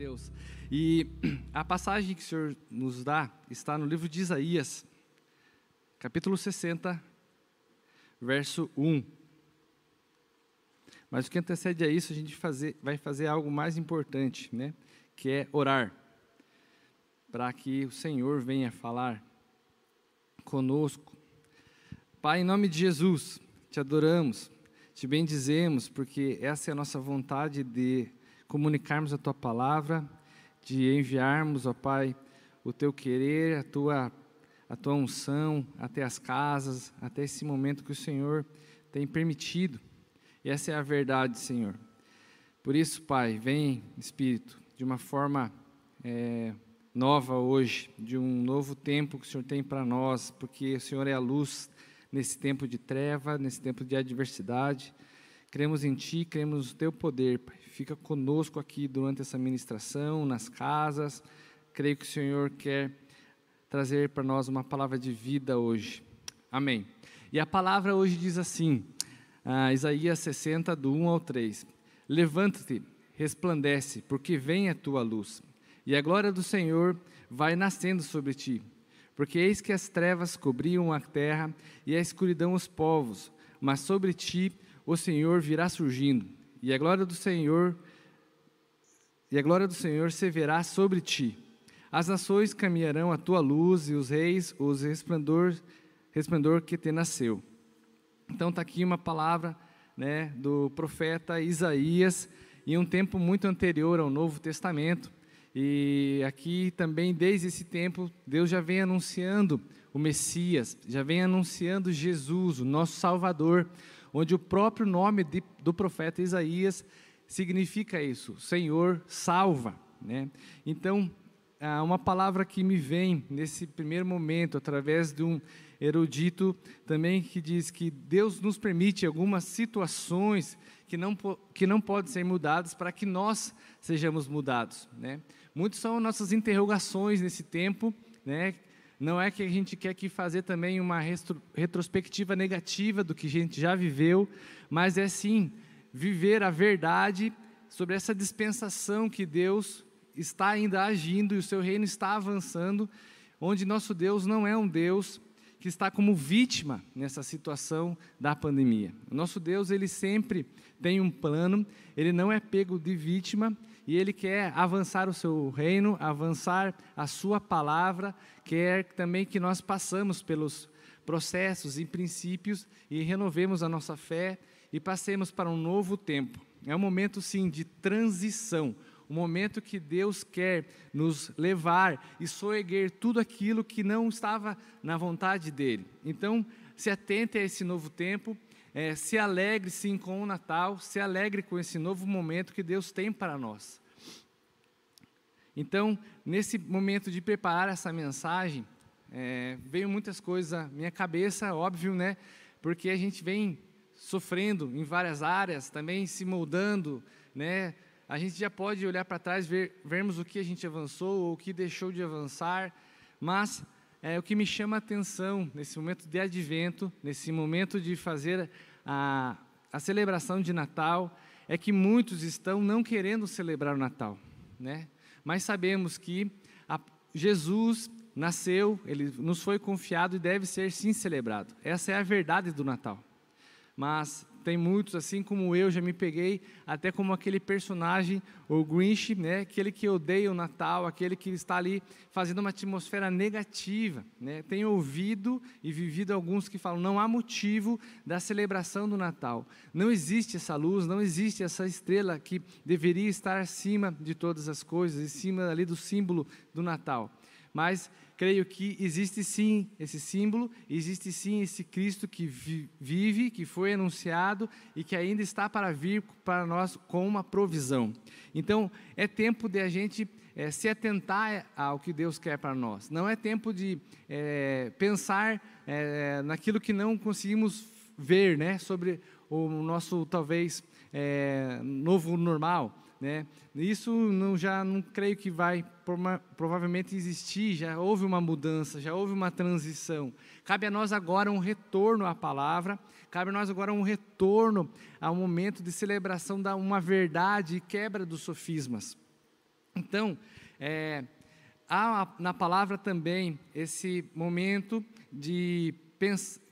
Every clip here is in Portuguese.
Deus. E a passagem que o Senhor nos dá está no livro de Isaías, capítulo 60, verso 1. Mas o que antecede a isso, a gente fazer, vai fazer algo mais importante, né? que é orar, para que o Senhor venha falar conosco. Pai, em nome de Jesus, te adoramos, te bendizemos, porque essa é a nossa vontade de comunicarmos a tua palavra, de enviarmos, ó Pai, o teu querer, a tua a tua unção até as casas, até esse momento que o Senhor tem permitido. E essa é a verdade, Senhor. Por isso, Pai, vem, Espírito, de uma forma é, nova hoje, de um novo tempo que o Senhor tem para nós, porque o Senhor é a luz nesse tempo de treva, nesse tempo de adversidade. Cremos em Ti, cremos no Teu poder, Pai. Fica conosco aqui durante essa ministração, nas casas. Creio que o Senhor quer trazer para nós uma palavra de vida hoje. Amém. E a palavra hoje diz assim, ah, Isaías 60, do 1 ao 3: Levanta-te, resplandece, porque vem a tua luz, e a glória do Senhor vai nascendo sobre ti. Porque eis que as trevas cobriam a terra e a escuridão os povos, mas sobre ti o Senhor virá surgindo, e a glória do Senhor e a glória do Senhor se verá sobre ti. As nações caminharão à tua luz e os reis, os resplendor, resplendor que te nasceu. Então está aqui uma palavra né, do profeta Isaías, em um tempo muito anterior ao Novo Testamento. E aqui também, desde esse tempo, Deus já vem anunciando o Messias, já vem anunciando Jesus, o nosso Salvador, onde o próprio nome de, do profeta Isaías significa isso: Senhor salva. Né? Então, uma palavra que me vem nesse primeiro momento, através de um erudito também, que diz que Deus nos permite algumas situações que não, que não podem ser mudadas para que nós sejamos mudados. Né? Muitas são nossas interrogações nesse tempo, né? Não é que a gente quer que fazer também uma retrospectiva negativa do que a gente já viveu, mas é sim viver a verdade sobre essa dispensação que Deus está ainda agindo e o seu reino está avançando, onde nosso Deus não é um Deus que está como vítima nessa situação da pandemia. O nosso Deus, ele sempre tem um plano, ele não é pego de vítima e ele quer avançar o seu reino, avançar a sua palavra, quer também que nós passamos pelos processos e princípios e renovemos a nossa fé e passemos para um novo tempo. É um momento sim de transição, o momento que Deus quer nos levar e soerguer tudo aquilo que não estava na vontade dEle. Então, se atente a esse novo tempo, é, se alegre sim com o Natal, se alegre com esse novo momento que Deus tem para nós. Então, nesse momento de preparar essa mensagem, é, veio muitas coisas à minha cabeça, óbvio, né? Porque a gente vem sofrendo em várias áreas, também se moldando, né? A gente já pode olhar para trás, ver, vermos o que a gente avançou ou o que deixou de avançar, mas é, o que me chama a atenção nesse momento de advento, nesse momento de fazer a, a celebração de Natal, é que muitos estão não querendo celebrar o Natal, né? mas sabemos que a, Jesus nasceu, ele nos foi confiado e deve ser sim celebrado. Essa é a verdade do Natal. Mas tem muitos, assim como eu, já me peguei até como aquele personagem, o Grinch, né? aquele que odeia o Natal, aquele que está ali fazendo uma atmosfera negativa. Né? Tenho ouvido e vivido alguns que falam: não há motivo da celebração do Natal. Não existe essa luz, não existe essa estrela que deveria estar acima de todas as coisas, em cima ali do símbolo do Natal. Mas creio que existe sim esse símbolo, existe sim esse Cristo que vive, que foi anunciado e que ainda está para vir para nós com uma provisão. Então, é tempo de a gente é, se atentar ao que Deus quer para nós. Não é tempo de é, pensar é, naquilo que não conseguimos ver, né, sobre o nosso talvez novo normal. Né? Isso não, já não creio que vai provavelmente existir, já houve uma mudança, já houve uma transição. Cabe a nós agora um retorno à palavra, cabe a nós agora um retorno ao momento de celebração da uma verdade e quebra dos sofismas. Então, é, há na palavra também esse momento de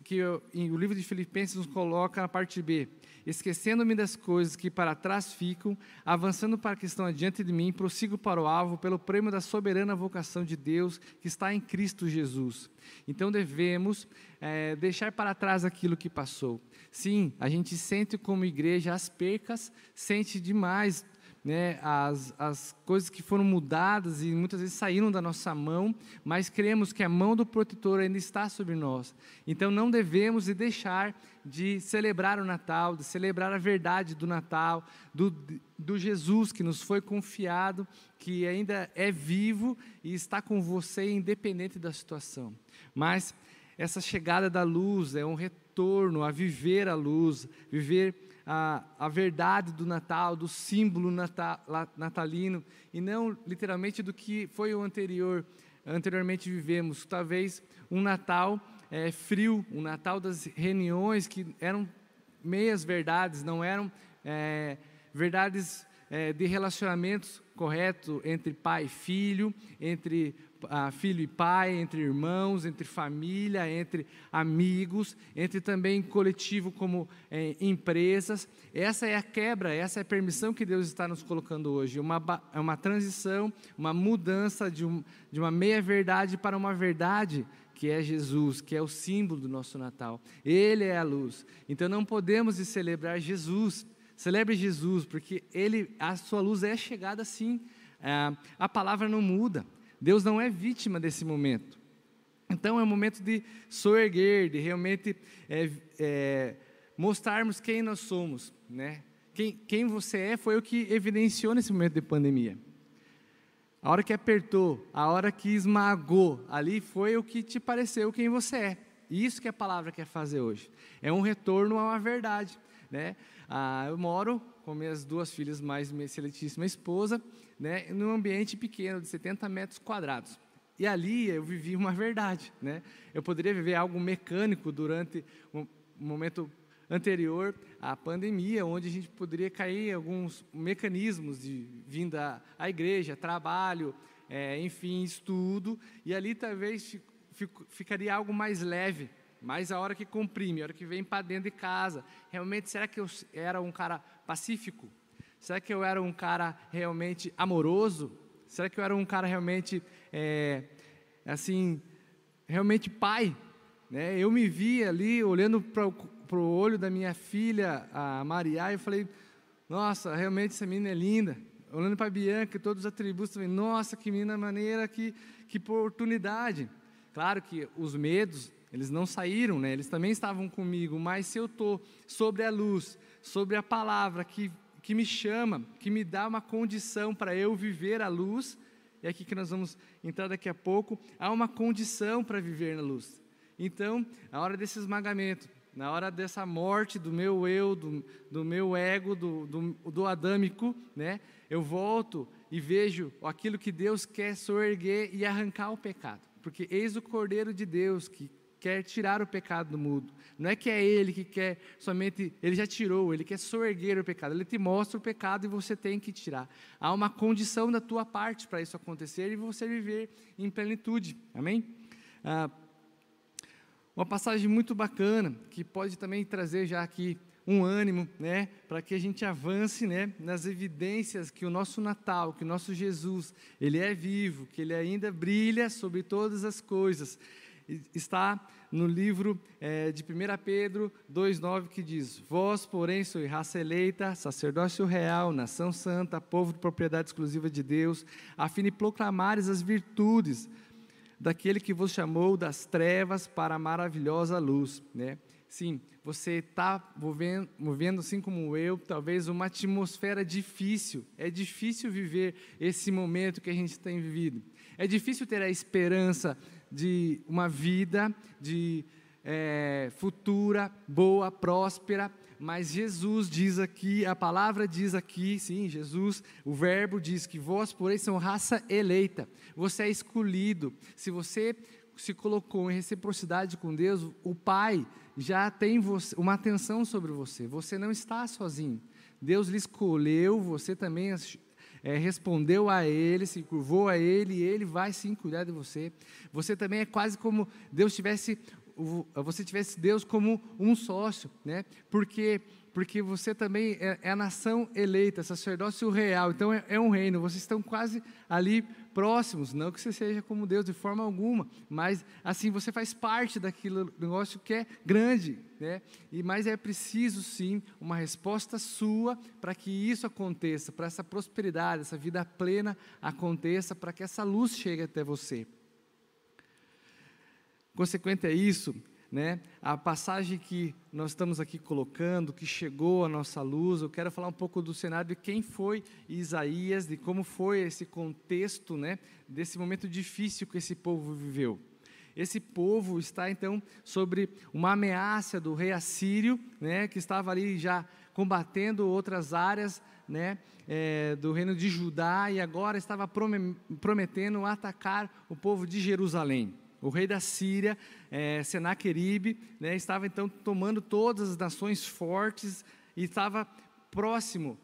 que eu, o livro de Filipenses nos coloca na parte B, esquecendo-me das coisas que para trás ficam, avançando para que estão adiante de mim, prossigo para o alvo, pelo prêmio da soberana vocação de Deus que está em Cristo Jesus. Então devemos é, deixar para trás aquilo que passou. Sim, a gente sente como igreja as percas, sente demais né, as, as coisas que foram mudadas e muitas vezes saíram da nossa mão, mas cremos que a mão do protetor ainda está sobre nós. Então não devemos deixar de celebrar o Natal, de celebrar a verdade do Natal, do, do Jesus que nos foi confiado, que ainda é vivo e está com você independente da situação. Mas essa chegada da luz é um retorno a viver a luz, viver a, a verdade do Natal, do símbolo natal, natalino, e não literalmente do que foi o anterior, anteriormente vivemos. Talvez um Natal é, frio, um Natal das reuniões que eram meias verdades, não eram é, verdades é, de relacionamentos correto entre pai e filho, entre ah, filho e pai, entre irmãos, entre família, entre amigos, entre também coletivo como é, empresas. Essa é a quebra, essa é a permissão que Deus está nos colocando hoje. Uma, é uma transição, uma mudança de, um, de uma meia-verdade para uma verdade que é Jesus, que é o símbolo do nosso Natal. Ele é a luz. Então não podemos celebrar Jesus. Celebre Jesus, porque ele, a sua luz é chegada sim. É, a palavra não muda. Deus não é vítima desse momento. Então é um momento de soerguer, de realmente é, é, mostrarmos quem nós somos, né? Quem, quem você é foi o que evidenciou nesse momento de pandemia. A hora que apertou, a hora que esmagou, ali foi o que te pareceu quem você é. Isso que a palavra quer fazer hoje. É um retorno a uma verdade. Né? Ah, eu moro com minhas duas filhas mais minha excelentíssima esposa, né, num ambiente pequeno, de 70 metros quadrados. E ali eu vivi uma verdade. Né? Eu poderia viver algo mecânico durante um momento anterior à pandemia, onde a gente poderia cair em alguns mecanismos de vinda à igreja, trabalho, é, enfim, estudo, e ali talvez ficaria algo mais leve, mas a hora que comprime, a hora que vem para dentro de casa, realmente será que eu era um cara pacífico? Será que eu era um cara realmente amoroso? Será que eu era um cara realmente, é, assim, realmente pai? Né? Eu me vi ali olhando para o olho da minha filha, a Maria, e falei, nossa, realmente essa menina é linda. Olhando para a Bianca, todos os atributos, falei, nossa, que menina maneira, que, que oportunidade. Claro que os medos, eles não saíram, né? eles também estavam comigo, mas se eu estou sobre a luz, sobre a palavra que, que me chama, que me dá uma condição para eu viver a luz, é aqui que nós vamos entrar daqui a pouco, há uma condição para viver na luz. Então, na hora desse esmagamento, na hora dessa morte do meu eu, do, do meu ego, do, do, do adâmico, né, eu volto e vejo aquilo que Deus quer soerguer e arrancar o pecado. Porque eis o Cordeiro de Deus que quer tirar o pecado do mundo. Não é que é Ele que quer somente, Ele já tirou, Ele quer soerguer o pecado. Ele te mostra o pecado e você tem que tirar. Há uma condição da tua parte para isso acontecer e você viver em plenitude. Amém? Ah, uma passagem muito bacana que pode também trazer já aqui um ânimo, né, para que a gente avance, né, nas evidências que o nosso Natal, que o nosso Jesus, ele é vivo, que ele ainda brilha sobre todas as coisas está no livro é, de 1 Pedro 2,9 que diz: Vós, porém, sois raça eleita, sacerdócio real, nação santa, povo de propriedade exclusiva de Deus, a fim de proclamares as virtudes daquele que vos chamou das trevas para a maravilhosa luz, né? Sim, você está movendo, movendo, assim como eu, talvez uma atmosfera difícil. É difícil viver esse momento que a gente tem vivido. É difícil ter a esperança de uma vida de é, futura, boa, próspera, mas Jesus diz aqui, a palavra diz aqui, sim, Jesus, o verbo diz que vós, porém, são raça eleita, você é escolhido. Se você se colocou em reciprocidade com Deus, o Pai já tem você, uma atenção sobre você, você não está sozinho. Deus lhe escolheu, você também é, respondeu a Ele, se curvou a Ele, e Ele vai sim cuidar de você. Você também é quase como Deus tivesse você tivesse Deus como um sócio, né? Porque porque você também é, é a nação eleita, sacerdócio real. Então é, é, um reino. Vocês estão quase ali próximos. Não que você seja como Deus de forma alguma, mas assim você faz parte daquele negócio que é grande, né? E mas é preciso sim uma resposta sua para que isso aconteça, para essa prosperidade, essa vida plena aconteça, para que essa luz chegue até você. Consequente a isso, né, a passagem que nós estamos aqui colocando, que chegou à nossa luz, eu quero falar um pouco do cenário de quem foi Isaías, de como foi esse contexto, né, desse momento difícil que esse povo viveu. Esse povo está então sobre uma ameaça do rei assírio, né, que estava ali já combatendo outras áreas, né, é, do reino de Judá e agora estava prometendo atacar o povo de Jerusalém. O rei da Síria, é, Senaqueribe, né, estava então tomando todas as nações fortes e estava próximo,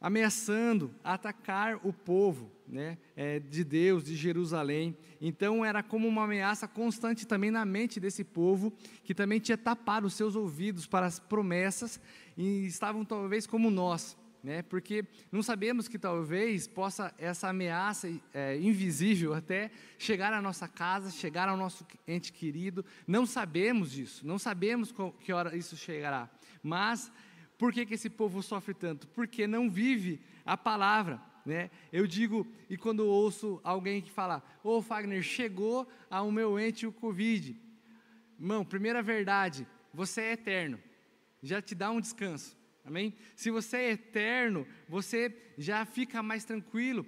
ameaçando atacar o povo né, é, de Deus, de Jerusalém. Então era como uma ameaça constante também na mente desse povo, que também tinha tapado os seus ouvidos para as promessas e estavam talvez como nós, né? Porque não sabemos que talvez possa essa ameaça é, invisível até chegar à nossa casa, chegar ao nosso ente querido. Não sabemos disso, não sabemos que hora isso chegará. Mas por que, que esse povo sofre tanto? Porque não vive a palavra. Né? Eu digo, e quando ouço alguém que fala, ô oh, Fagner, chegou ao meu ente o Covid. Irmão, primeira verdade, você é eterno, já te dá um descanso. Amém? Se você é eterno, você já fica mais tranquilo.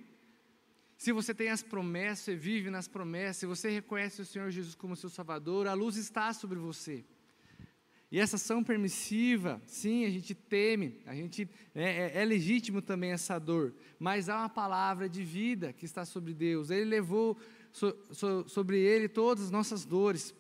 Se você tem as promessas, você vive nas promessas, se você reconhece o Senhor Jesus como seu Salvador, a luz está sobre você. E essa ação permissiva, sim, a gente teme, a gente é, é, é legítimo também essa dor, mas há uma palavra de vida que está sobre Deus. Ele levou so, so, sobre ele todas as nossas dores.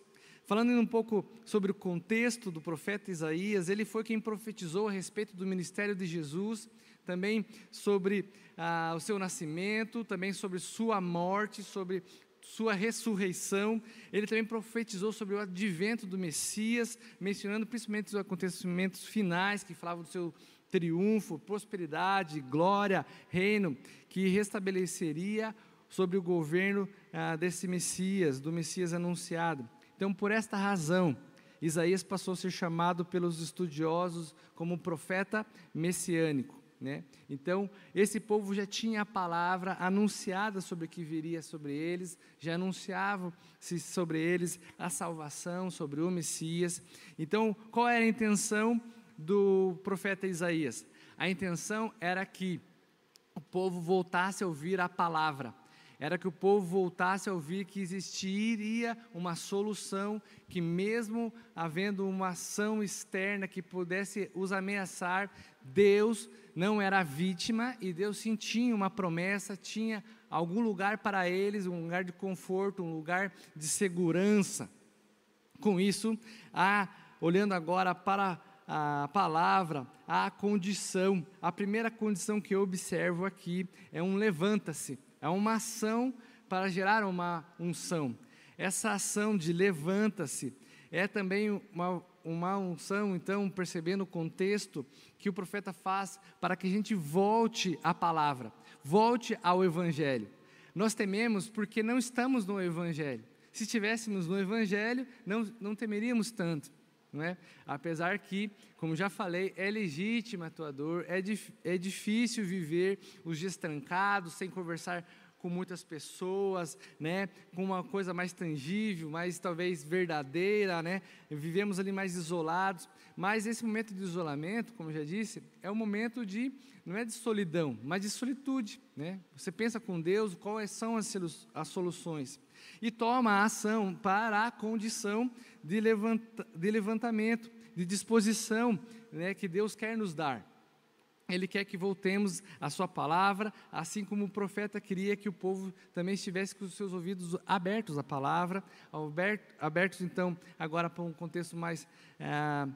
Falando um pouco sobre o contexto do profeta Isaías, ele foi quem profetizou a respeito do ministério de Jesus, também sobre ah, o seu nascimento, também sobre sua morte, sobre sua ressurreição. Ele também profetizou sobre o advento do Messias, mencionando principalmente os acontecimentos finais que falavam do seu triunfo, prosperidade, glória, reino, que restabeleceria sobre o governo ah, desse Messias, do Messias anunciado. Então, por esta razão, Isaías passou a ser chamado pelos estudiosos como profeta messiânico. Né? Então, esse povo já tinha a palavra anunciada sobre o que viria sobre eles, já anunciava-se sobre eles a salvação, sobre o Messias. Então, qual era a intenção do profeta Isaías? A intenção era que o povo voltasse a ouvir a palavra era que o povo voltasse a ouvir que existiria uma solução, que mesmo havendo uma ação externa que pudesse os ameaçar, Deus não era vítima e Deus sim tinha uma promessa, tinha algum lugar para eles, um lugar de conforto, um lugar de segurança. Com isso, há, olhando agora para a palavra, a condição, a primeira condição que eu observo aqui é um levanta-se. É uma ação para gerar uma unção. Essa ação de levanta-se é também uma, uma unção, então, percebendo o contexto que o profeta faz para que a gente volte à palavra, volte ao Evangelho. Nós tememos porque não estamos no Evangelho. Se estivéssemos no Evangelho, não, não temeríamos tanto. Não é? Apesar que, como já falei, é legítima a tua dor, é, dif é difícil viver os dias trancados, sem conversar com muitas pessoas, né, com uma coisa mais tangível, mais talvez verdadeira, né, vivemos ali mais isolados, mas esse momento de isolamento, como eu já disse, é um momento de, não é de solidão, mas de solitude, né, você pensa com Deus quais são as soluções, e toma a ação para a condição de, levanta, de levantamento, de disposição né, que Deus quer nos dar. Ele quer que voltemos à sua palavra, assim como o profeta queria que o povo também estivesse com os seus ouvidos abertos à palavra, abertos então agora para um contexto mais é,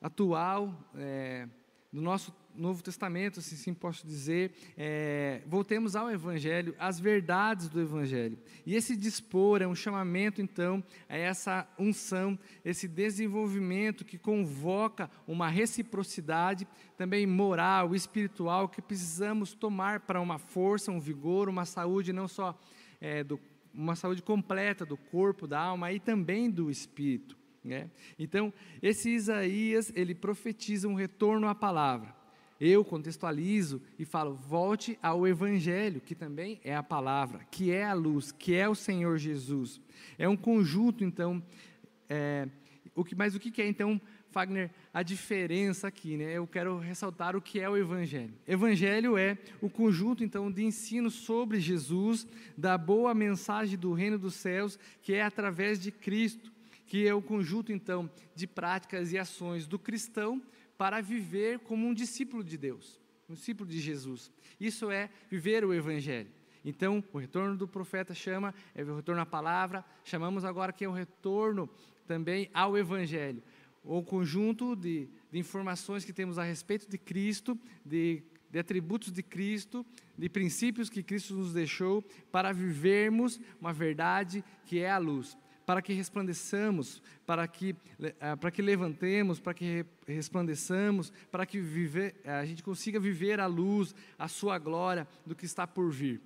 atual, é, do nosso Novo Testamento, se sim posso dizer, é, voltemos ao Evangelho, às verdades do Evangelho. E esse dispor é um chamamento, então, a essa unção, esse desenvolvimento que convoca uma reciprocidade também moral, espiritual, que precisamos tomar para uma força, um vigor, uma saúde não só é, do, uma saúde completa do corpo, da alma e também do espírito. Né? Então, esse Isaías, ele profetiza um retorno à palavra. Eu contextualizo e falo, volte ao Evangelho, que também é a palavra, que é a luz, que é o Senhor Jesus. É um conjunto, então, é, o que, mas o que é, então, Fagner, a diferença aqui, né? Eu quero ressaltar o que é o Evangelho. Evangelho é o conjunto, então, de ensino sobre Jesus, da boa mensagem do reino dos céus, que é através de Cristo que é o conjunto então de práticas e ações do cristão para viver como um discípulo de Deus, um discípulo de Jesus. Isso é viver o evangelho. Então, o retorno do profeta chama, é o retorno à palavra, chamamos agora que é o retorno também ao evangelho. O conjunto de, de informações que temos a respeito de Cristo, de de atributos de Cristo, de princípios que Cristo nos deixou para vivermos uma verdade que é a luz para que resplandeçamos, para que, eh, para que levantemos, para que resplandeçamos, para que viver, eh, a gente consiga viver a luz, a sua glória do que está por vir.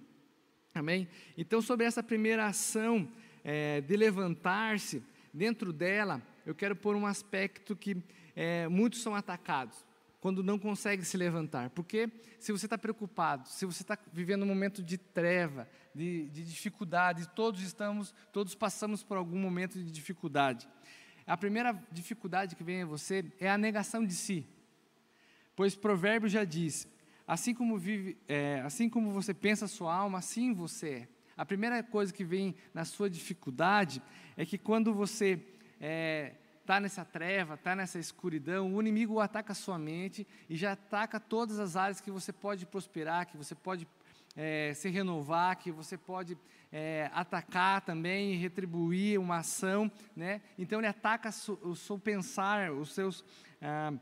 Amém? Então, sobre essa primeira ação é, de levantar-se, dentro dela, eu quero pôr um aspecto que é, muitos são atacados quando não consegue se levantar. Porque se você está preocupado, se você está vivendo um momento de treva, de, de dificuldade, todos estamos, todos passamos por algum momento de dificuldade. A primeira dificuldade que vem a você é a negação de si. Pois provérbio já diz: assim como, vive, é, assim como você pensa a sua alma, assim você é. A primeira coisa que vem na sua dificuldade é que quando você é, está nessa treva, está nessa escuridão, o inimigo ataca a sua mente e já ataca todas as áreas que você pode prosperar, que você pode é, se renovar, que você pode é, atacar também retribuir uma ação, né? Então ele ataca o seu pensar, os seus ah,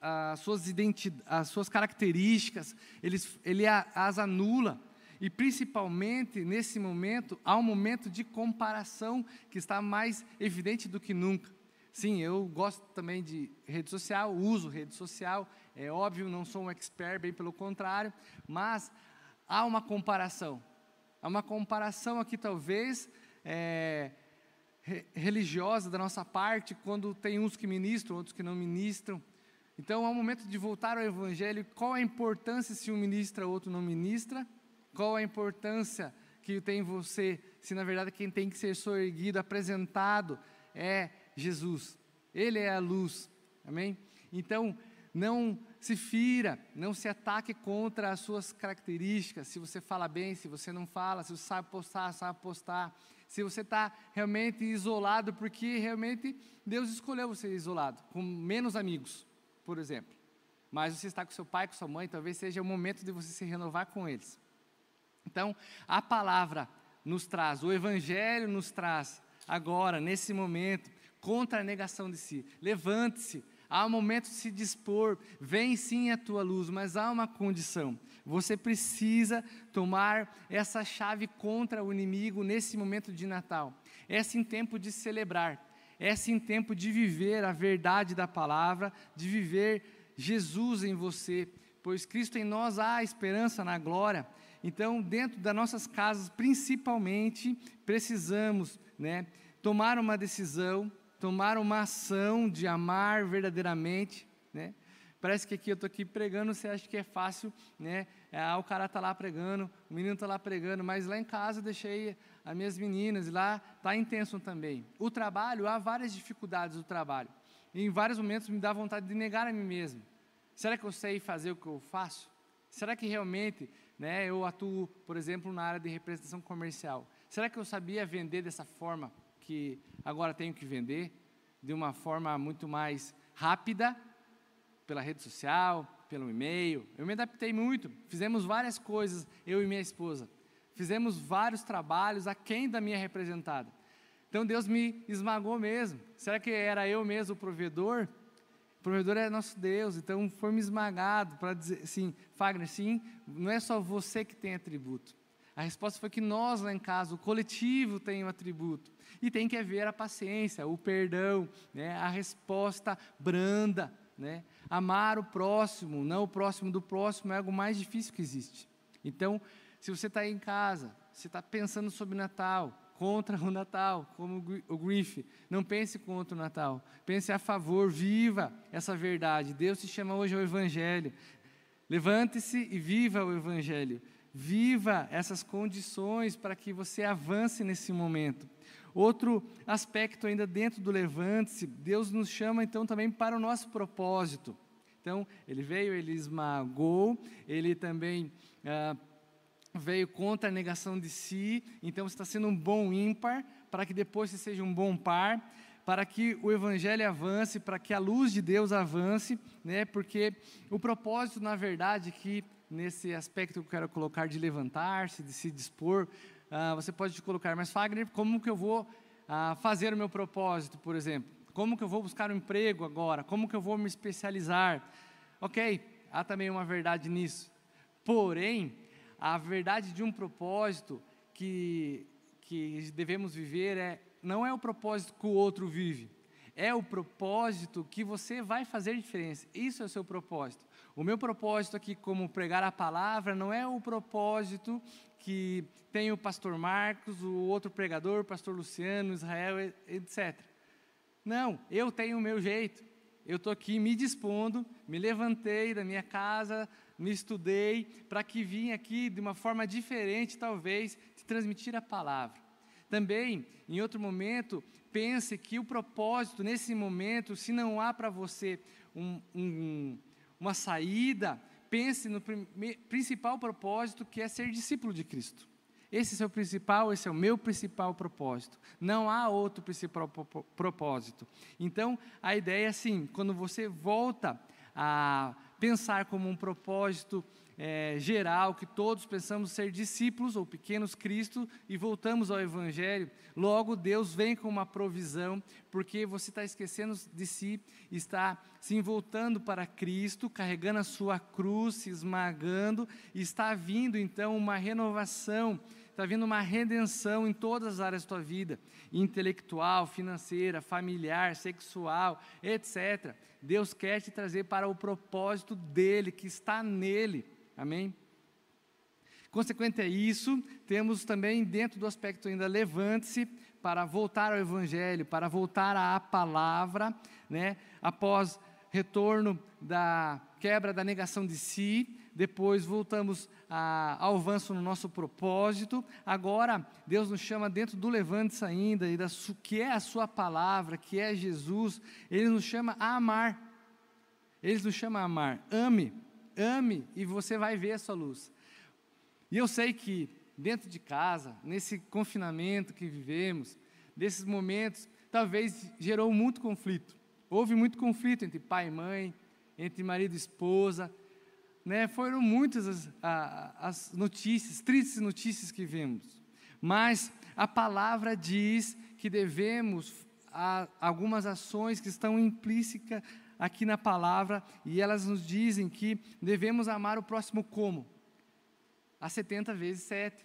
as suas identidades, as suas características, ele, ele as anula. E principalmente nesse momento, há um momento de comparação que está mais evidente do que nunca. Sim, eu gosto também de rede social, uso rede social, é óbvio, não sou um expert, bem pelo contrário, mas há uma comparação. Há uma comparação aqui, talvez, é, religiosa da nossa parte, quando tem uns que ministram, outros que não ministram. Então, é um momento de voltar ao Evangelho. Qual a importância se um ministra, outro não ministra? Qual a importância que tem você, se na verdade quem tem que ser soerguido, apresentado é Jesus. Ele é a luz. Amém? Então, não se fira, não se ataque contra as suas características. Se você fala bem, se você não fala, se você sabe postar, sabe postar. Se você está realmente isolado, porque realmente Deus escolheu você isolado, com menos amigos, por exemplo. Mas você está com seu pai, com sua mãe, talvez seja o momento de você se renovar com eles. Então, a palavra nos traz, o Evangelho nos traz, agora, nesse momento, contra a negação de si. Levante-se, há um momento de se dispor, vem sim a tua luz, mas há uma condição. Você precisa tomar essa chave contra o inimigo nesse momento de Natal. É sim tempo de celebrar, é sim tempo de viver a verdade da palavra, de viver Jesus em você, pois Cristo em nós há esperança na glória. Então, dentro das nossas casas, principalmente, precisamos né, tomar uma decisão, tomar uma ação de amar verdadeiramente, né, Parece que aqui eu estou aqui pregando, você acha que é fácil, né? É, ah, o cara está lá pregando, o menino está lá pregando, mas lá em casa eu deixei as minhas meninas, e lá está intenso também. O trabalho, há várias dificuldades do trabalho. E em vários momentos me dá vontade de negar a mim mesmo. Será que eu sei fazer o que eu faço? Será que realmente né, eu atuo, por exemplo, na área de representação comercial? Será que eu sabia vender dessa forma que agora tenho que vender? De uma forma muito mais rápida pela rede social, pelo e-mail. Eu me adaptei muito. Fizemos várias coisas, eu e minha esposa. Fizemos vários trabalhos aquém da minha representada. Então Deus me esmagou mesmo. Será que era eu mesmo o provedor? Provedor é nosso Deus, então foi esmagado para dizer assim, Fagner, sim, não é só você que tem atributo. A resposta foi que nós lá em casa, o coletivo tem um atributo. E tem que haver a paciência, o perdão, né, a resposta branda, né? Amar o próximo, não o próximo do próximo, é algo mais difícil que existe. Então, se você está em casa, você está pensando sobre Natal, contra o Natal, como o Griff, não pense contra o Natal, pense a favor, viva essa verdade. Deus te chama hoje ao Evangelho. Levante-se e viva o Evangelho. Viva essas condições para que você avance nesse momento. Outro aspecto ainda dentro do levante-se, Deus nos chama então também para o nosso propósito. Então, ele veio, ele esmagou, ele também ah, veio contra a negação de si, então você está sendo um bom ímpar, para que depois você seja um bom par, para que o evangelho avance, para que a luz de Deus avance, né? porque o propósito, na verdade, que nesse aspecto que eu quero colocar de levantar-se, de se dispor, ah, você pode colocar, mas Fagner, como que eu vou ah, fazer o meu propósito, por exemplo? Como que eu vou buscar um emprego agora? Como que eu vou me especializar? Ok, há também uma verdade nisso. Porém, a verdade de um propósito que, que devemos viver é, não é o propósito que o outro vive, é o propósito que você vai fazer diferença. Isso é o seu propósito. O meu propósito aqui, como pregar a palavra, não é o propósito que tem o pastor Marcos, o outro pregador, o pastor Luciano, Israel, etc. Não, eu tenho o meu jeito. Eu estou aqui me dispondo, me levantei da minha casa, me estudei, para que vim aqui de uma forma diferente, talvez, de transmitir a palavra. Também, em outro momento, pense que o propósito, nesse momento, se não há para você um, um uma saída, pense no principal propósito que é ser discípulo de Cristo. Esse é o principal, esse é o meu principal propósito. Não há outro principal propósito. Então, a ideia é assim: quando você volta a pensar como um propósito é, geral, que todos pensamos ser discípulos ou pequenos Cristo e voltamos ao Evangelho, logo Deus vem com uma provisão, porque você está esquecendo de si, está se voltando para Cristo, carregando a sua cruz, se esmagando, e está vindo então uma renovação está vindo uma redenção em todas as áreas da tua vida, intelectual, financeira, familiar, sexual, etc. Deus quer te trazer para o propósito dele, que está nele. Amém? Consequente a isso, temos também dentro do aspecto ainda levante-se para voltar ao Evangelho, para voltar à palavra, né? após retorno da quebra da negação de si, depois voltamos a, ao avanço no nosso propósito. Agora, Deus nos chama dentro do levante-se ainda, e da, que é a Sua palavra, que é Jesus, Ele nos chama a amar. Ele nos chama a amar. Ame ame e você vai ver a sua luz. E eu sei que dentro de casa, nesse confinamento que vivemos, desses momentos, talvez gerou muito conflito. Houve muito conflito entre pai e mãe, entre marido e esposa. Né? Foram muitas as, as notícias, tristes notícias que vemos. Mas a palavra diz que devemos algumas ações que estão implícitas aqui na palavra e elas nos dizem que devemos amar o próximo como? A 70 vezes 7.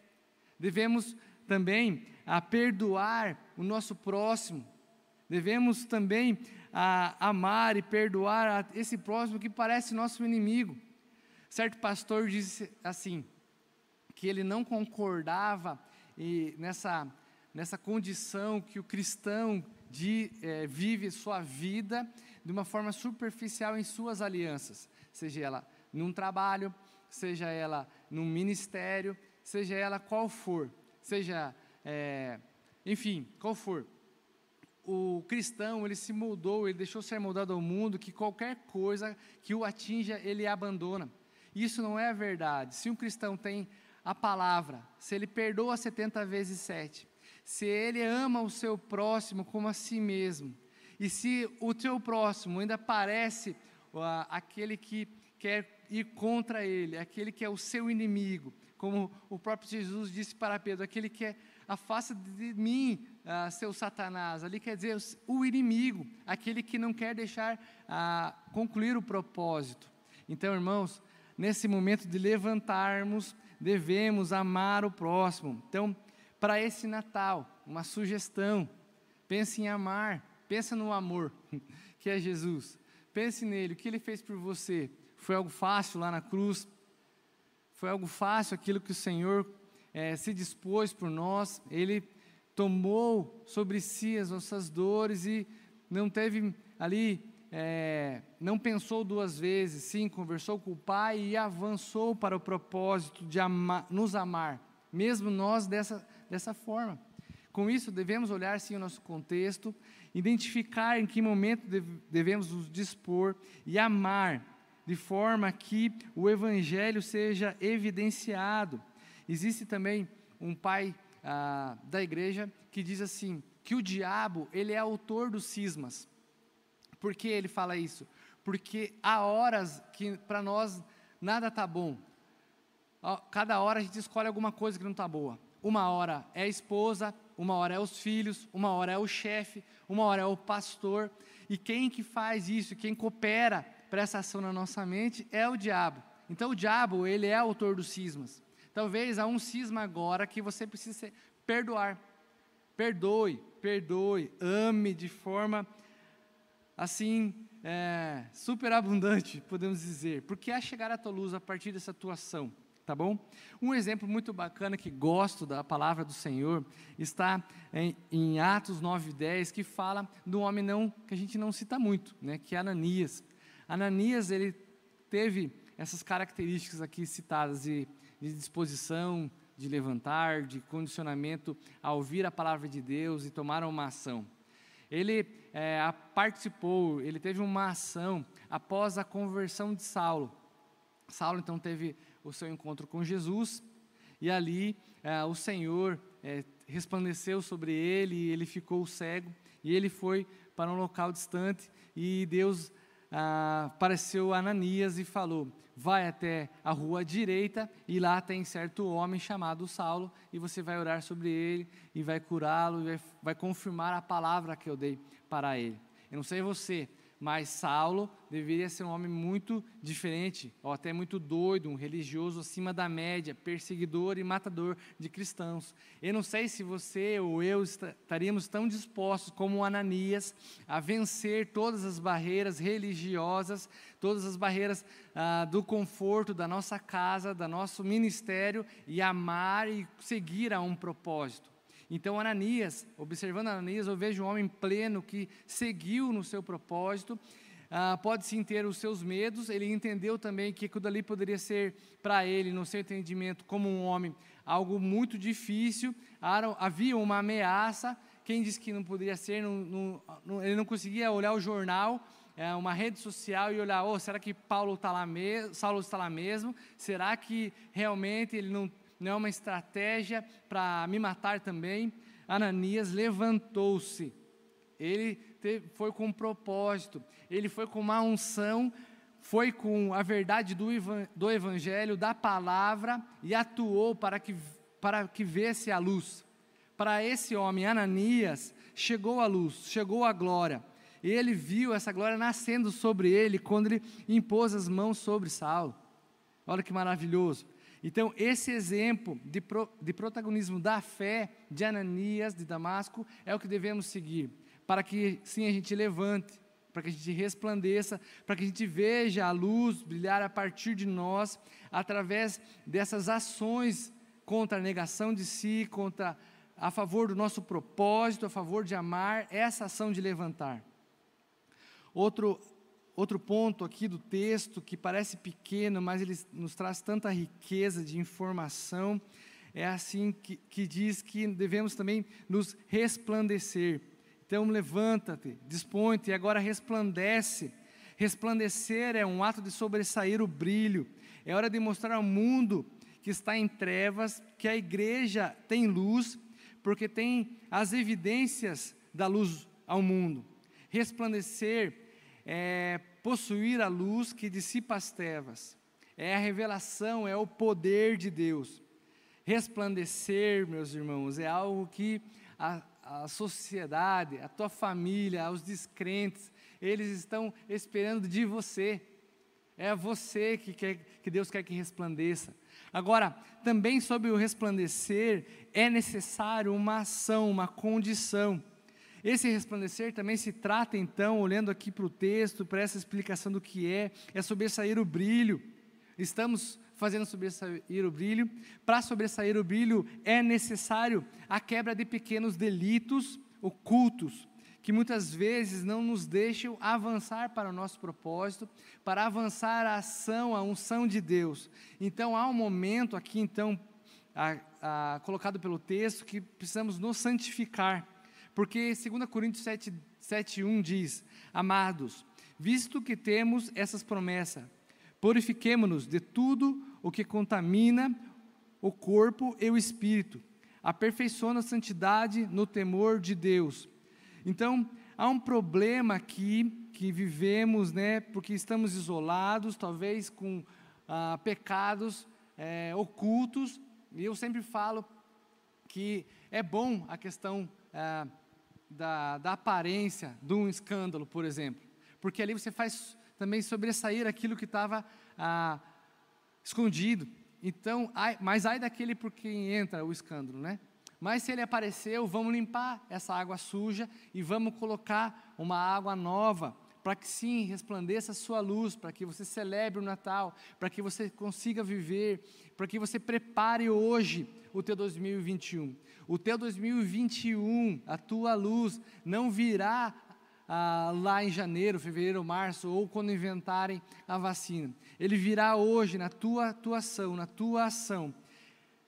Devemos também a perdoar o nosso próximo. Devemos também a amar e perdoar a esse próximo que parece nosso inimigo. Certo pastor disse assim, que ele não concordava e nessa, nessa condição que o cristão de, é, vive sua vida de uma forma superficial em suas alianças, seja ela num trabalho, seja ela num ministério, seja ela qual for, seja, é, enfim, qual for. O cristão, ele se moldou, ele deixou ser moldado ao mundo, que qualquer coisa que o atinja, ele abandona. Isso não é verdade. Se um cristão tem a palavra, se ele perdoa 70 vezes 7, se ele ama o seu próximo como a si mesmo, e se o teu próximo ainda parece uh, aquele que quer ir contra ele, aquele que é o seu inimigo, como o próprio Jesus disse para Pedro, aquele que é afasta de mim, uh, seu Satanás. Ali quer dizer o inimigo, aquele que não quer deixar uh, concluir o propósito. Então, irmãos, nesse momento de levantarmos, devemos amar o próximo. Então, para esse Natal, uma sugestão: pense em amar, pensa no amor, que é Jesus. Pense nele, o que ele fez por você. Foi algo fácil lá na cruz? Foi algo fácil aquilo que o Senhor é, se dispôs por nós? Ele tomou sobre si as nossas dores e não teve ali, é, não pensou duas vezes, sim, conversou com o Pai e avançou para o propósito de amar, nos amar, mesmo nós dessa, dessa forma. Com isso, devemos olhar sim o nosso contexto, identificar em que momento devemos nos dispor e amar, de forma que o Evangelho seja evidenciado. Existe também um pai ah, da igreja que diz assim, que o diabo, ele é autor dos cismas. Por que ele fala isso? Porque há horas que para nós nada está bom. Cada hora a gente escolhe alguma coisa que não está boa. Uma hora é a esposa, uma hora é os filhos, uma hora é o chefe, uma hora é o pastor. E quem que faz isso, quem coopera para essa ação na nossa mente é o diabo. Então o diabo, ele é autor dos cismas. Talvez há um cisma agora que você precisa perdoar. Perdoe, perdoe, ame de forma assim, é, super abundante, podemos dizer. Porque é chegar à tua luz a partir dessa atuação tá bom? Um exemplo muito bacana que gosto da palavra do Senhor está em, em Atos 9:10 que fala do homem não que a gente não cita muito, né, que é Ananias. Ananias ele teve essas características aqui citadas de, de disposição, de levantar, de condicionamento a ouvir a palavra de Deus e tomar uma ação. Ele é, participou, ele teve uma ação após a conversão de Saulo. Saulo então teve o seu encontro com Jesus, e ali é, o Senhor é, resplandeceu sobre ele, e ele ficou cego, e ele foi para um local distante, e Deus ah, apareceu Ananias e falou: Vai até a rua direita, e lá tem certo homem chamado Saulo, e você vai orar sobre ele, e vai curá-lo, e vai confirmar a palavra que eu dei para ele. Eu não sei você, mas Saulo deveria ser um homem muito diferente, ou até muito doido, um religioso acima da média, perseguidor e matador de cristãos. Eu não sei se você ou eu estaríamos tão dispostos como Ananias a vencer todas as barreiras religiosas, todas as barreiras ah, do conforto da nossa casa, do nosso ministério e amar e seguir a um propósito. Então, Ananias, observando Ananias, eu vejo um homem pleno que seguiu no seu propósito, ah, pode sim ter os seus medos, ele entendeu também que aquilo ali poderia ser para ele, no seu entendimento, como um homem, algo muito difícil, havia uma ameaça, quem disse que não poderia ser, não, não, ele não conseguia olhar o jornal, é, uma rede social e olhar, oh, será que Paulo está lá mesmo, Saulo está lá mesmo? Será que realmente ele não não é uma estratégia para me matar também. Ananias levantou-se, ele foi com um propósito, ele foi com uma unção, foi com a verdade do, do Evangelho, da palavra, e atuou para que, para que vesse a luz. Para esse homem, Ananias, chegou a luz, chegou a glória. Ele viu essa glória nascendo sobre ele quando ele impôs as mãos sobre Saulo. Olha que maravilhoso. Então, esse exemplo de, pro, de protagonismo da fé de Ananias, de Damasco, é o que devemos seguir, para que sim a gente levante, para que a gente resplandeça, para que a gente veja a luz brilhar a partir de nós, através dessas ações contra a negação de si, contra a favor do nosso propósito, a favor de amar, essa ação de levantar. Outro, outro ponto aqui do texto, que parece pequeno, mas ele nos traz tanta riqueza de informação, é assim que, que diz que devemos também nos resplandecer. Então, levanta-te, dispõe-te e agora resplandece. Resplandecer é um ato de sobressair o brilho, é hora de mostrar ao mundo que está em trevas que a igreja tem luz, porque tem as evidências da luz ao mundo. Resplandecer é possuir a luz que dissipa as trevas, é a revelação, é o poder de Deus. Resplandecer, meus irmãos, é algo que a, a sociedade, a tua família, os descrentes, eles estão esperando de você. É você que, quer, que Deus quer que resplandeça. Agora, também sobre o resplandecer, é necessário uma ação, uma condição. Esse resplandecer também se trata, então, olhando aqui para o texto, para essa explicação do que é, é sobressair o brilho. Estamos fazendo sobressair o brilho. Para sobressair o brilho, é necessário a quebra de pequenos delitos ocultos, que muitas vezes não nos deixam avançar para o nosso propósito, para avançar a ação, a unção de Deus. Então há um momento aqui, então, a, a, colocado pelo texto, que precisamos nos santificar, porque 2 Coríntios 7, 7 1 diz: Amados, visto que temos essas promessas, purifiquemo-nos de tudo o que contamina o corpo e o espírito, aperfeiçoando a santidade no temor de Deus. Então, há um problema aqui que vivemos, né, porque estamos isolados, talvez com ah, pecados é, ocultos, e eu sempre falo que é bom a questão ah, da, da aparência de um escândalo, por exemplo, porque ali você faz também sobressair aquilo que estava ah, escondido. Então, ai, mas ai daquele por quem entra o escândalo, né? Mas se ele apareceu, vamos limpar essa água suja e vamos colocar uma água nova, para que sim resplandeça a sua luz, para que você celebre o Natal, para que você consiga viver, para que você prepare hoje o teu 2021. O teu 2021, a tua luz, não virá ah, lá em janeiro, fevereiro, março, ou quando inventarem a vacina. Ele virá hoje na tua atuação, na tua ação,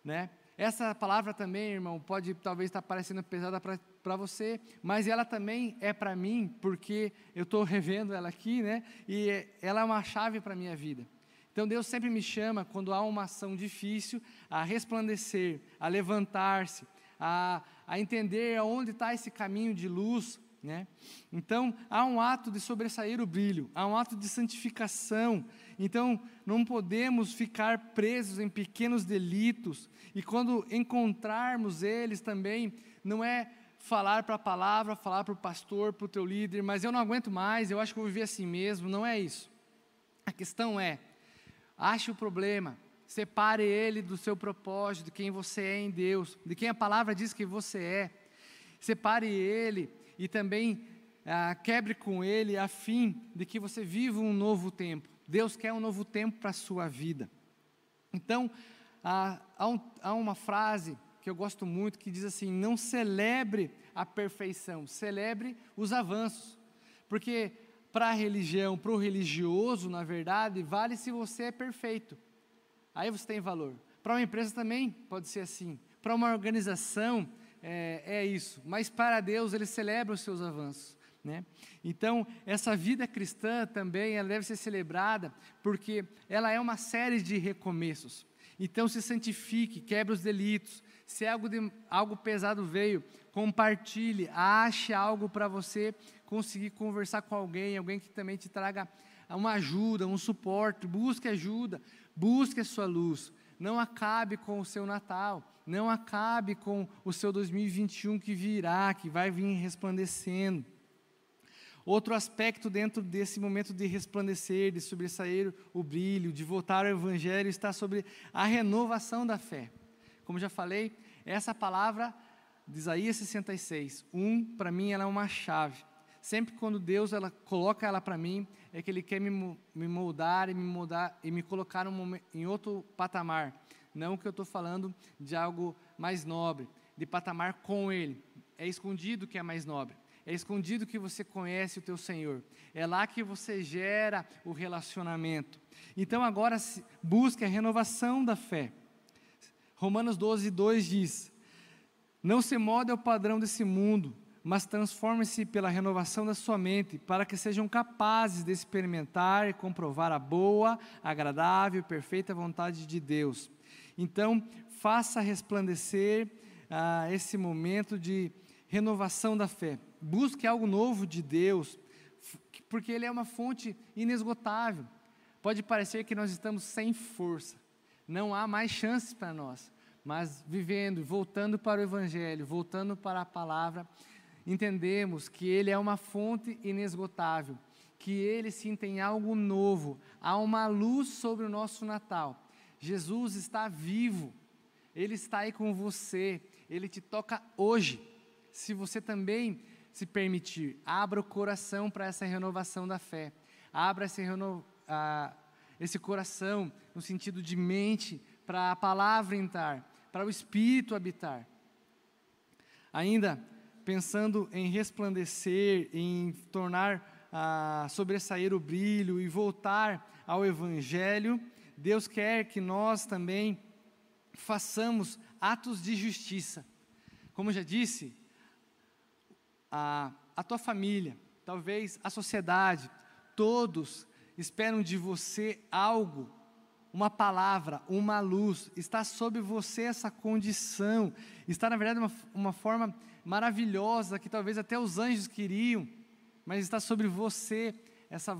né? Essa palavra também, irmão, pode talvez estar parecendo pesada para você, mas ela também é para mim, porque eu estou revendo ela aqui, né? E ela é uma chave para a minha vida. Então Deus sempre me chama, quando há uma ação difícil, a resplandecer, a levantar-se, a, a entender aonde está esse caminho de luz, né? Então, há um ato de sobressair o brilho, há um ato de santificação. Então, não podemos ficar presos em pequenos delitos, e quando encontrarmos eles também, não é falar para a palavra, falar para o pastor, para o teu líder, mas eu não aguento mais, eu acho que vou viver assim mesmo, não é isso. A questão é, ache o problema, separe ele do seu propósito, de quem você é em Deus, de quem a palavra diz que você é. Separe ele e também ah, quebre com ele a fim de que você viva um novo tempo. Deus quer um novo tempo para a sua vida. Então, ah, há, um, há uma frase que eu gosto muito que diz assim: não celebre a perfeição, celebre os avanços. Porque para a religião, para o religioso, na verdade, vale se você é perfeito. Aí você tem valor. Para uma empresa também pode ser assim. Para uma organização, é, é isso. Mas para Deus, Ele celebra os seus avanços. Né? Então, essa vida cristã também ela deve ser celebrada, porque ela é uma série de recomeços. Então, se santifique, quebre os delitos. Se algo, de, algo pesado veio, compartilhe, ache algo para você conseguir conversar com alguém, alguém que também te traga uma ajuda, um suporte. Busque ajuda, busque a sua luz. Não acabe com o seu Natal não acabe com o seu 2021 que virá, que vai vir resplandecendo. Outro aspecto dentro desse momento de resplandecer, de sobressair o brilho, de voltar ao Evangelho, está sobre a renovação da fé. Como já falei, essa palavra de Isaías 66, 1, para mim ela é uma chave. Sempre quando Deus ela coloca ela para mim, é que Ele quer me, me moldar e me moldar e me colocar em outro patamar não que eu estou falando de algo mais nobre, de patamar com Ele. É escondido que é mais nobre. É escondido que você conhece o teu Senhor. É lá que você gera o relacionamento. Então agora busque a renovação da fé. Romanos 12, 2 diz: Não se molde ao padrão desse mundo, mas transforme-se pela renovação da sua mente, para que sejam capazes de experimentar e comprovar a boa, agradável e perfeita vontade de Deus. Então, faça resplandecer ah, esse momento de renovação da fé. Busque algo novo de Deus, porque Ele é uma fonte inesgotável. Pode parecer que nós estamos sem força, não há mais chances para nós, mas vivendo, voltando para o Evangelho, voltando para a palavra, entendemos que Ele é uma fonte inesgotável, que Ele sim tem algo novo, há uma luz sobre o nosso Natal. Jesus está vivo, Ele está aí com você, Ele te toca hoje. Se você também se permitir, abra o coração para essa renovação da fé, abra esse, reno, ah, esse coração no sentido de mente para a palavra entrar, para o Espírito habitar. Ainda pensando em resplandecer, em tornar a sobressair o brilho e voltar ao Evangelho, Deus quer que nós também façamos atos de justiça. Como já disse, a, a tua família, talvez a sociedade, todos esperam de você algo uma palavra, uma luz, está sobre você essa condição, está na verdade uma, uma forma maravilhosa que talvez até os anjos queriam, mas está sobre você essa,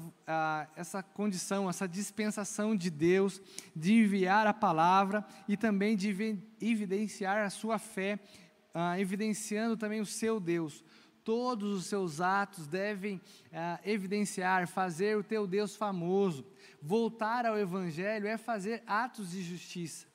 essa condição, essa dispensação de Deus de enviar a palavra e também de evidenciar a sua fé, evidenciando também o seu Deus. Todos os seus atos devem evidenciar, fazer o teu Deus famoso voltar ao Evangelho é fazer atos de justiça.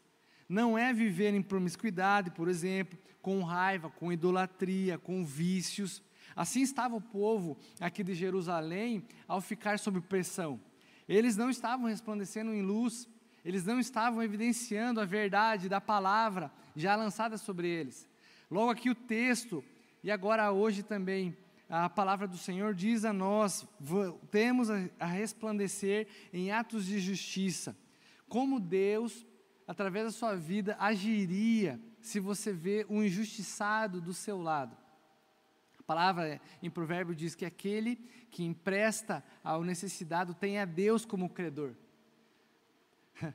Não é viver em promiscuidade, por exemplo, com raiva, com idolatria, com vícios. Assim estava o povo aqui de Jerusalém ao ficar sob pressão. Eles não estavam resplandecendo em luz, eles não estavam evidenciando a verdade da palavra já lançada sobre eles. Logo aqui o texto, e agora hoje também, a palavra do Senhor diz a nós, temos a resplandecer em atos de justiça. Como Deus, através da sua vida, agiria se você vê um injustiçado do seu lado. A palavra em provérbio diz que aquele que empresta ao necessitado tem a Deus como credor.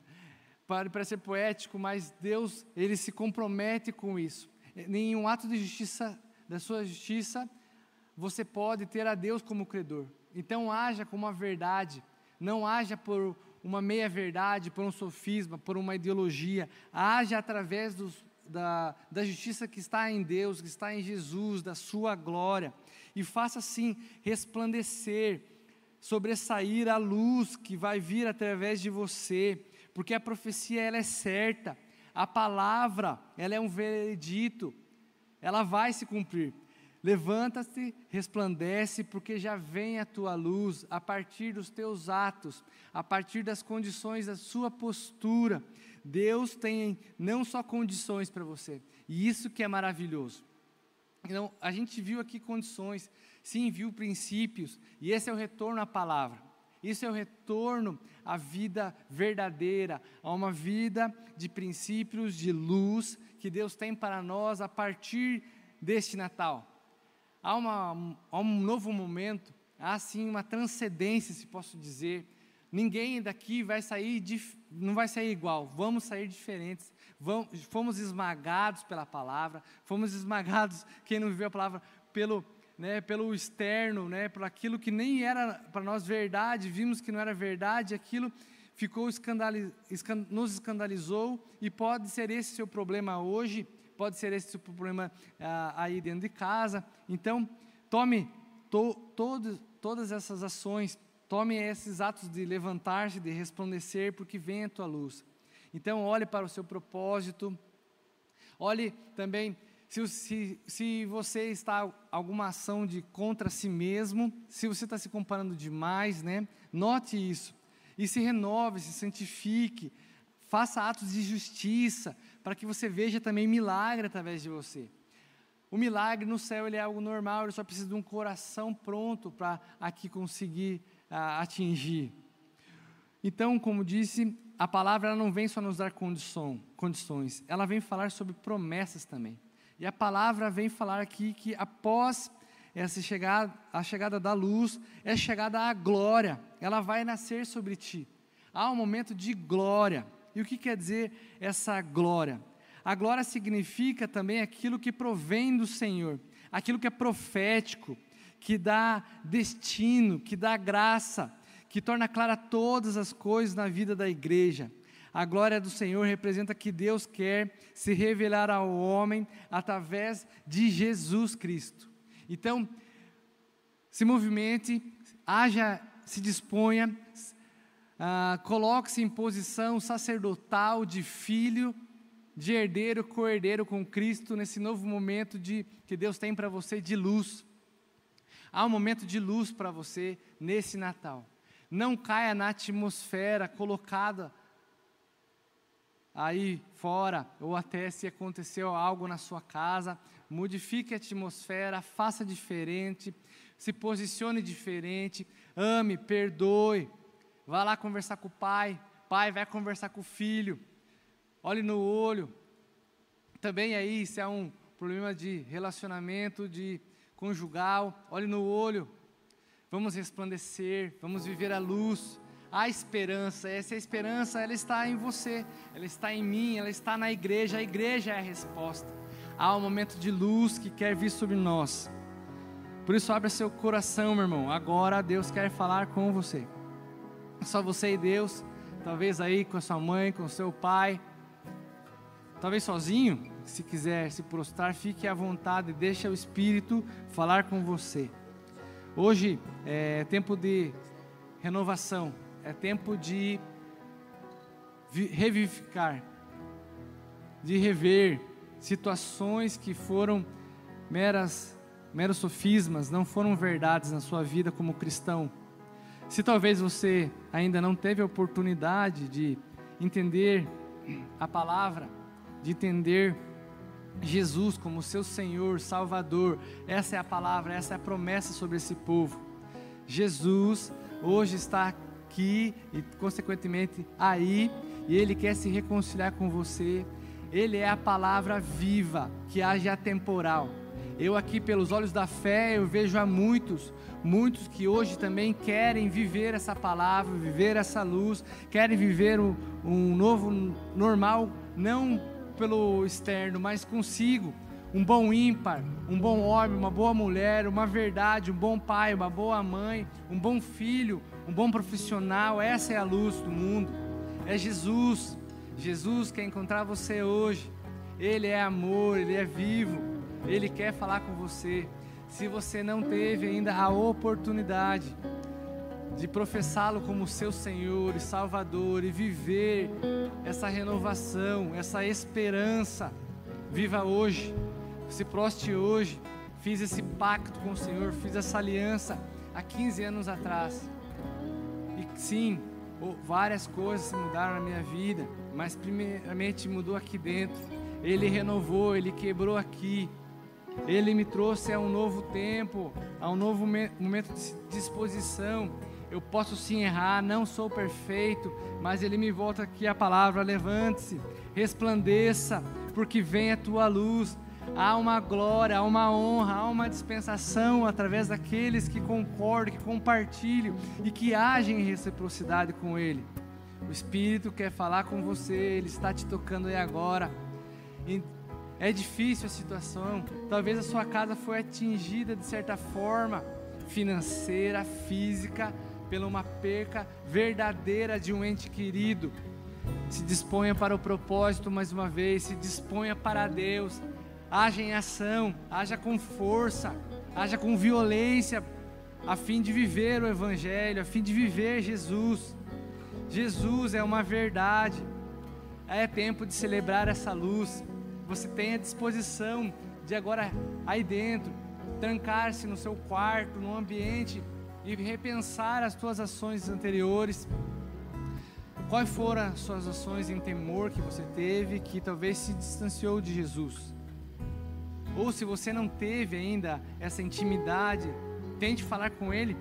Para ser poético, mas Deus, ele se compromete com isso. Nenhum ato de justiça, da sua justiça, você pode ter a Deus como credor. Então haja com uma verdade, não haja por uma meia verdade, por um sofisma, por uma ideologia, haja através dos, da, da justiça que está em Deus, que está em Jesus, da sua glória, e faça assim resplandecer, sobressair a luz que vai vir através de você, porque a profecia ela é certa, a palavra ela é um veredito, ela vai se cumprir. Levanta-te, resplandece, porque já vem a tua luz a partir dos teus atos, a partir das condições da sua postura. Deus tem não só condições para você, e isso que é maravilhoso. Então, a gente viu aqui condições, sim, viu princípios, e esse é o retorno à palavra. Isso é o retorno à vida verdadeira, a uma vida de princípios, de luz que Deus tem para nós a partir deste Natal há, uma, há um novo momento, há sim uma transcendência, se posso dizer. Ninguém daqui vai sair, não vai sair igual, vamos sair diferentes. Vamos, fomos esmagados pela palavra, fomos esmagados, quem não viveu a palavra, pelo, né, pelo externo, né, por aquilo que nem era para nós verdade, vimos que não era verdade, aquilo ficou escandaliz, nos escandalizou e pode ser esse seu problema hoje pode ser esse o problema ah, aí dentro de casa. Então, tome to, todo, todas essas ações, tome esses atos de levantar-se, de resplandecer, porque vem a tua luz. Então, olhe para o seu propósito, olhe também se, se, se você está alguma ação de contra si mesmo, se você está se comparando demais, né? Note isso e se renove, se santifique, faça atos de justiça, para que você veja também milagre através de você. O milagre no céu ele é algo normal, ele só precisa de um coração pronto para aqui conseguir ah, atingir. Então, como disse, a palavra ela não vem só nos dar condição, condições, ela vem falar sobre promessas também. E a palavra vem falar aqui que após essa chegada, a chegada da luz, é chegada a glória, ela vai nascer sobre ti. Há um momento de glória. E o que quer dizer essa glória? A glória significa também aquilo que provém do Senhor, aquilo que é profético, que dá destino, que dá graça, que torna clara todas as coisas na vida da igreja. A glória do Senhor representa que Deus quer se revelar ao homem através de Jesus Cristo. Então, se movimente, haja, se disponha, ah, coloque-se em posição sacerdotal de filho de herdeiro, co-herdeiro com Cristo nesse novo momento de que Deus tem para você de luz. Há um momento de luz para você nesse Natal. Não caia na atmosfera colocada aí fora, ou até se aconteceu algo na sua casa, modifique a atmosfera, faça diferente, se posicione diferente, ame, perdoe, vá lá conversar com o pai, pai vai conversar com o filho, olhe no olho. Também aí, se é um problema de relacionamento, de conjugal, olhe no olho. Vamos resplandecer, vamos viver a luz. Há esperança, essa esperança ela está em você, ela está em mim, ela está na igreja, a igreja é a resposta. Há um momento de luz que quer vir sobre nós. Por isso, abra seu coração, meu irmão. Agora Deus quer falar com você. Só você e Deus, talvez aí com a sua mãe, com o seu pai talvez sozinho, se quiser se prostrar, fique à vontade, deixa o Espírito falar com você. Hoje é tempo de renovação, é tempo de revivificar, de rever situações que foram meras meros sofismas, não foram verdades na sua vida como cristão. Se talvez você ainda não teve a oportunidade de entender a palavra, de entender Jesus como seu Senhor, Salvador. Essa é a palavra, essa é a promessa sobre esse povo. Jesus hoje está aqui e, consequentemente, aí, e Ele quer se reconciliar com você. Ele é a palavra viva que age atemporal. Eu aqui, pelos olhos da fé, eu vejo a muitos, muitos que hoje também querem viver essa palavra, viver essa luz, querem viver um, um novo normal, não pelo externo, mas consigo um bom ímpar, um bom homem, uma boa mulher, uma verdade, um bom pai, uma boa mãe, um bom filho, um bom profissional. Essa é a luz do mundo. É Jesus. Jesus quer encontrar você hoje. Ele é amor, ele é vivo. Ele quer falar com você. Se você não teve ainda a oportunidade de professá-lo como seu Senhor e Salvador e viver essa renovação, essa esperança. Viva hoje, se proste hoje. Fiz esse pacto com o Senhor, fiz essa aliança há 15 anos atrás. E sim, várias coisas mudaram na minha vida, mas primeiramente mudou aqui dentro. Ele renovou, ele quebrou aqui. Ele me trouxe a um novo tempo, a um novo momento de disposição eu posso sim errar, não sou perfeito, mas Ele me volta aqui a palavra: levante-se, resplandeça, porque vem a tua luz. Há uma glória, há uma honra, há uma dispensação através daqueles que concordam, que compartilham e que agem em reciprocidade com Ele. O Espírito quer falar com você, Ele está te tocando aí agora. É difícil a situação, talvez a sua casa foi atingida de certa forma, financeira, física, pela uma perca verdadeira de um ente querido. Se disponha para o propósito mais uma vez, se disponha para Deus. Haja em ação, haja com força, haja com violência, a fim de viver o Evangelho, a fim de viver Jesus. Jesus é uma verdade. É tempo de celebrar essa luz. Você tem a disposição de agora aí dentro trancar-se no seu quarto, no ambiente e repensar as tuas ações anteriores. Quais foram as suas ações em temor que você teve que talvez se distanciou de Jesus? ou se você não teve ainda essa intimidade, tente falar com Ele.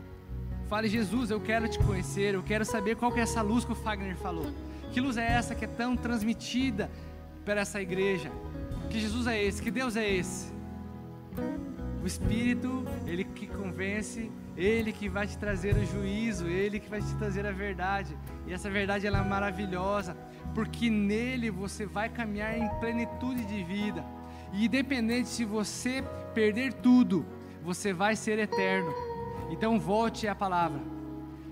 Fale, Jesus, eu quero te conhecer, eu quero saber qual que é essa luz que o Fagner falou. Que luz é essa que é tão transmitida para essa igreja? Que Jesus é esse? Que Deus é esse? O Espírito, Ele que convence, Ele que vai te trazer o juízo, Ele que vai te trazer a verdade. E essa verdade ela é maravilhosa, porque nele você vai caminhar em plenitude de vida. E independente se você perder tudo, você vai ser eterno. Então volte à palavra.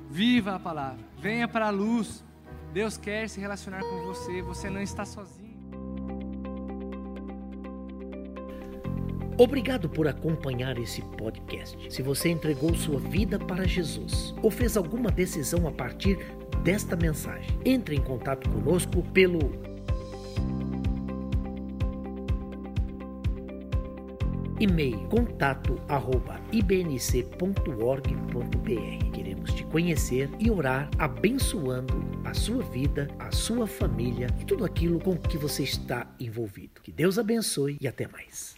Viva a palavra. Venha para a luz. Deus quer se relacionar com você. Você não está sozinho. Obrigado por acompanhar esse podcast. Se você entregou sua vida para Jesus ou fez alguma decisão a partir desta mensagem, entre em contato conosco pelo e-mail contato ibnc.org.br. Queremos te conhecer e orar abençoando a sua vida, a sua família e tudo aquilo com que você está envolvido. Que Deus abençoe e até mais.